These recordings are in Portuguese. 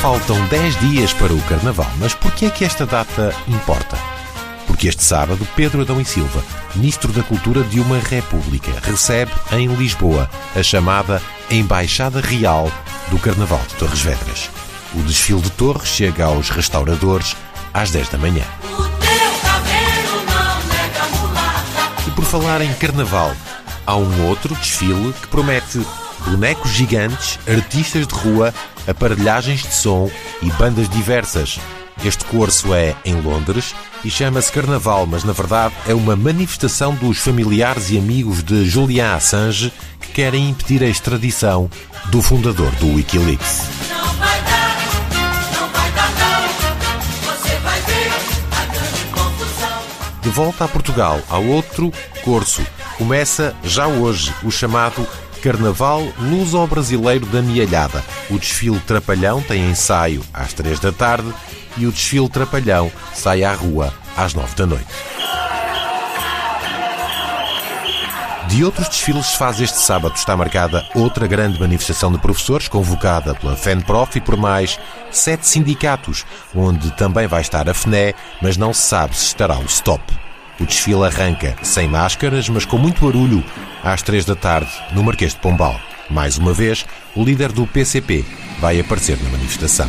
faltam 10 dias para o Carnaval, mas por que é que esta data importa? Porque este sábado, Pedro Adão e Silva, Ministro da Cultura de uma República, recebe em Lisboa a chamada Embaixada Real do Carnaval de Torres Vedras. O desfile de Torres chega aos restauradores às 10 da manhã. E por falar em Carnaval, há um outro desfile que promete bonecos gigantes, artistas de rua, aparelhagens de som e bandas diversas. Este curso é em Londres e chama-se Carnaval, mas na verdade é uma manifestação dos familiares e amigos de Julian Assange que querem impedir a extradição do fundador do Wikileaks. De volta a Portugal, há outro curso. Começa já hoje o chamado Carnaval Luso-Brasileiro da Mialhada. O desfile Trapalhão tem ensaio às três da tarde e o desfile Trapalhão sai à rua às nove da noite. De outros desfiles se faz este sábado. Está marcada outra grande manifestação de professores, convocada pela FENPROF e por mais sete sindicatos, onde também vai estar a FNE, mas não se sabe se estará o STOP. O desfile arranca sem máscaras, mas com muito barulho, às três da tarde, no Marquês de Pombal. Mais uma vez, o líder do PCP vai aparecer na manifestação.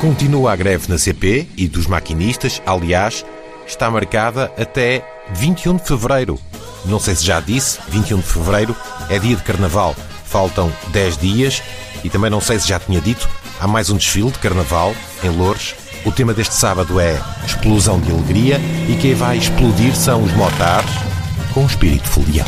Continua a greve na CP e dos maquinistas, aliás, está marcada até 21 de fevereiro. Não sei se já disse, 21 de fevereiro é dia de carnaval. Faltam 10 dias e também não sei se já tinha dito, há mais um desfile de carnaval em Loures. O tema deste sábado é Explosão de Alegria e quem vai explodir são os motares com espírito folião.